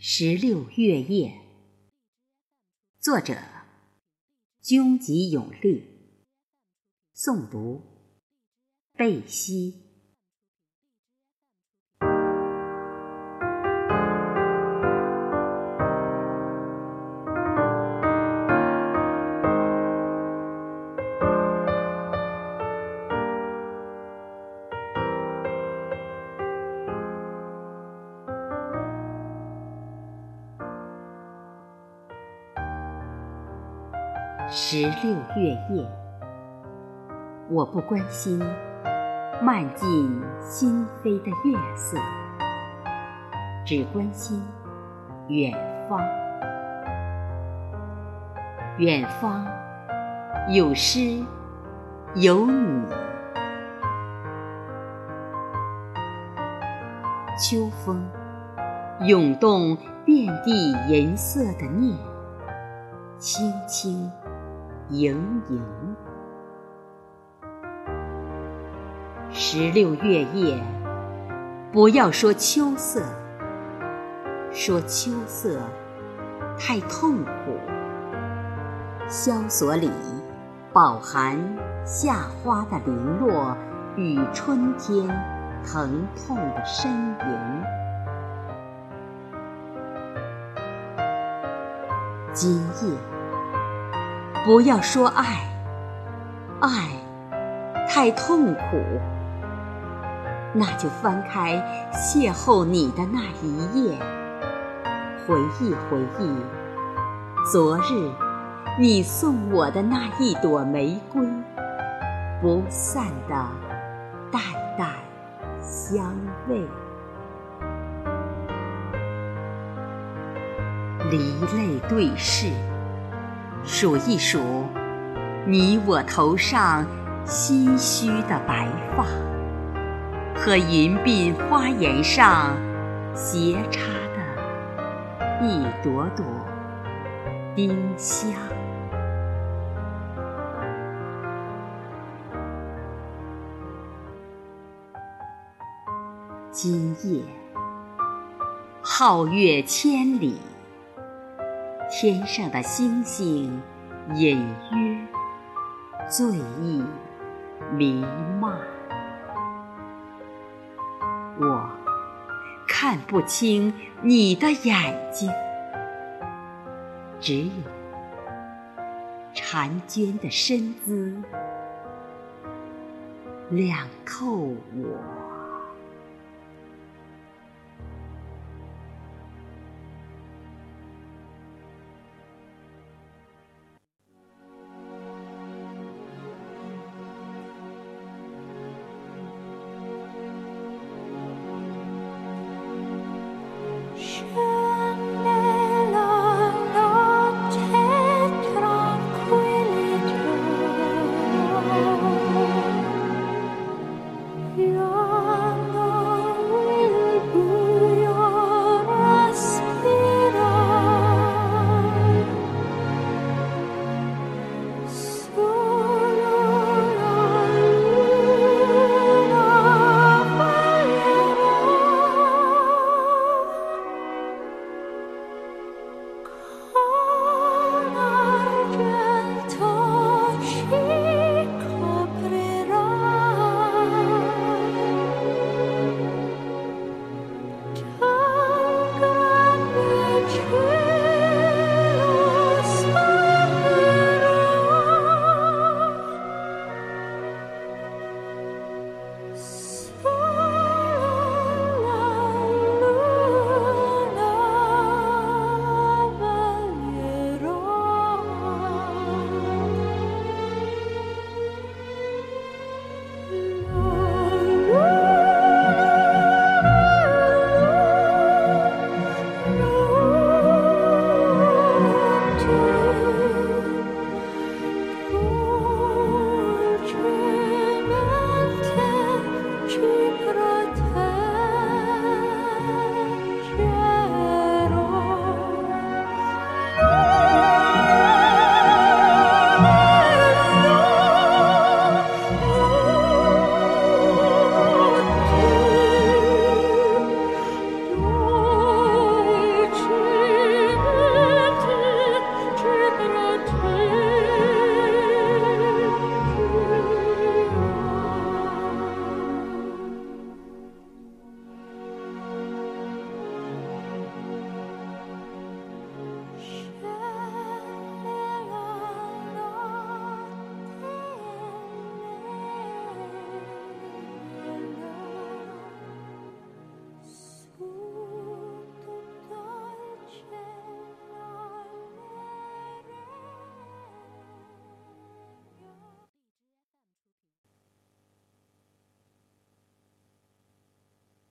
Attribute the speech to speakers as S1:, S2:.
S1: 十六月夜，作者：军吉永利，诵读：贝西。十六月夜，我不关心漫进心扉的月色，只关心远方。远方有诗有你，秋风涌动遍地银色的念，轻轻。盈盈，十六月夜，不要说秋色，说秋色太痛苦。萧索里饱含夏花的零落与春天疼痛的呻吟。今夜。不要说爱，爱太痛苦，那就翻开邂逅你的那一页，回忆回忆昨日你送我的那一朵玫瑰，不散的淡淡香味，离泪对视。数一数，你我头上唏嘘的白发，和云鬓花颜上斜插的一朵朵丁香。今夜，皓月千里。天上的星星隐约醉意弥漫，我看不清你的眼睛，只有婵娟的身姿两扣我。